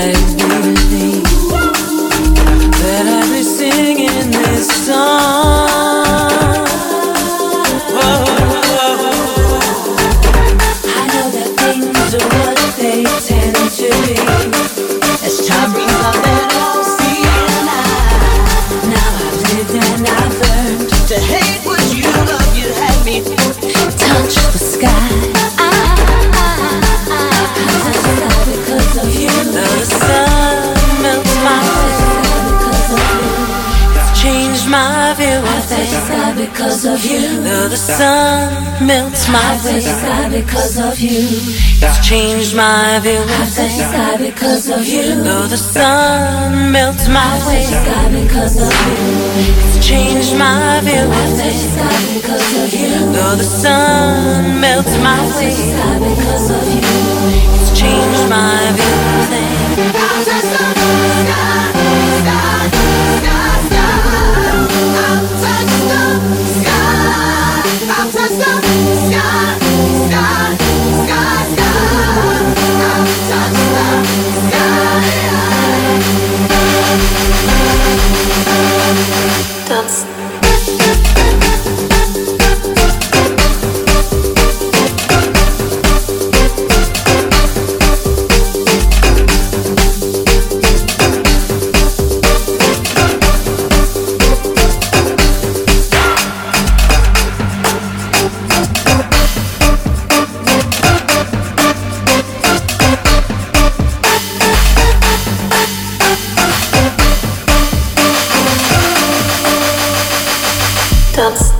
life. sun melts my way. sky because of you. It's changed my view. I touch sky because of you. Though the sun melts my way. sky because of you. It's changed my view. I touch sky because of you. Though the sun melts my way. sky because of you. It's changed my view. subs.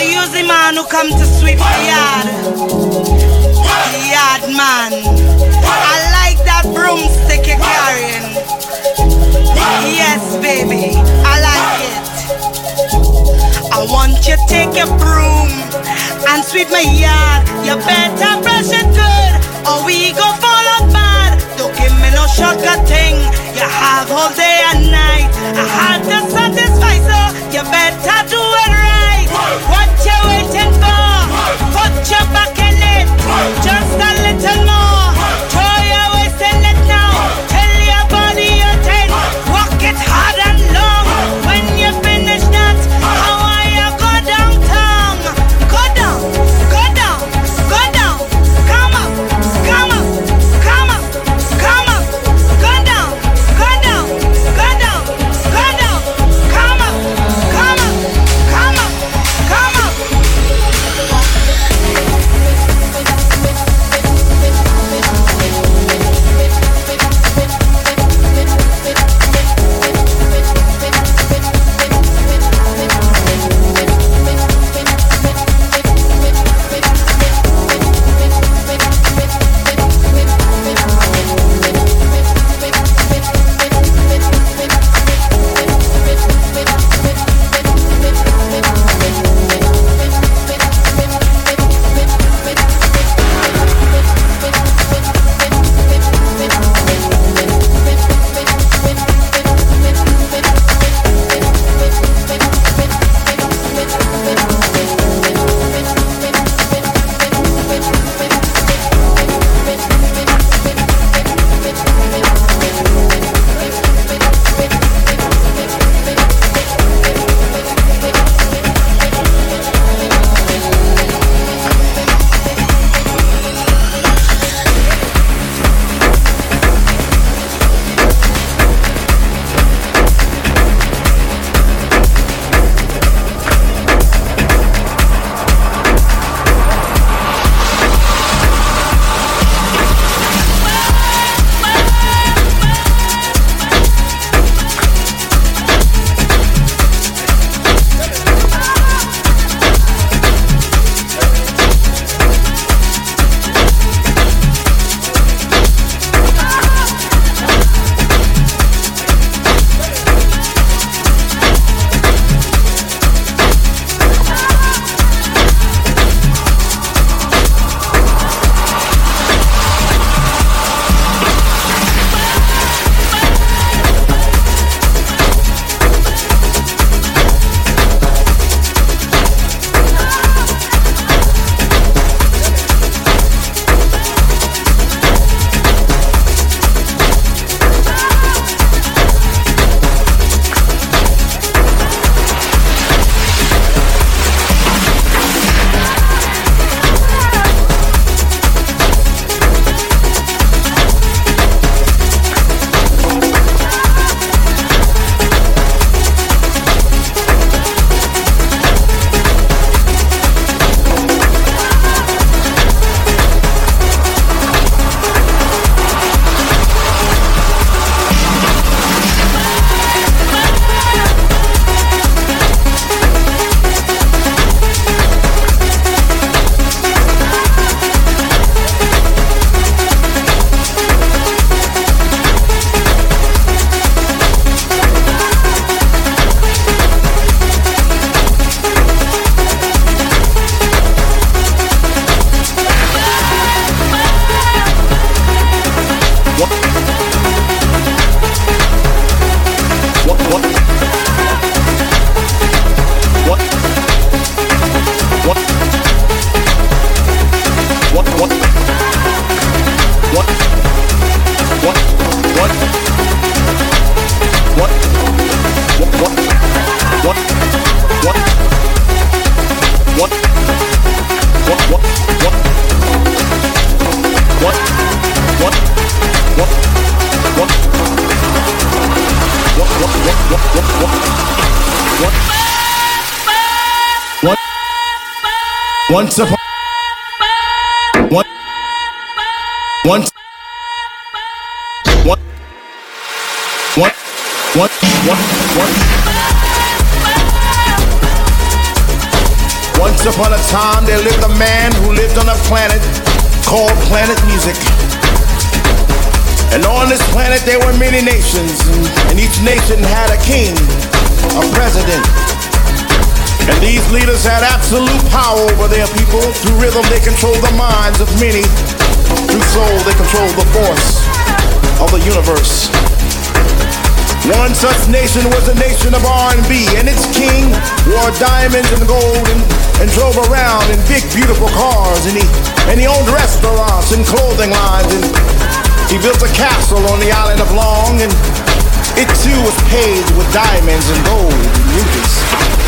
So you's the man who come to sweep my yard. The yard man. I like that broomstick you're carrying. Yes, baby, I like it. I want you take your broom and sweep my yard. You better brush it good, or we go fall apart. Don't give me no shortcut thing. You have all day and night. I had to satisfy, so you better do it right jump back in it. Just a little more. Once upon a time there lived a man who lived on a planet called planet music. And on this planet there were many nations, and each nation had a king, a president, and these leaders had absolute power over their people. Through rhythm, they controlled the minds of many. Through soul, they controlled the force of the universe. One such nation was the nation of R&B, and its king wore diamonds and gold and, and drove around in big, beautiful cars, and he and he owned restaurants and clothing lines, and he built a castle on the island of Long, and it too was paved with diamonds and gold and rubies.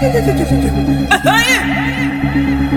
对对对！哎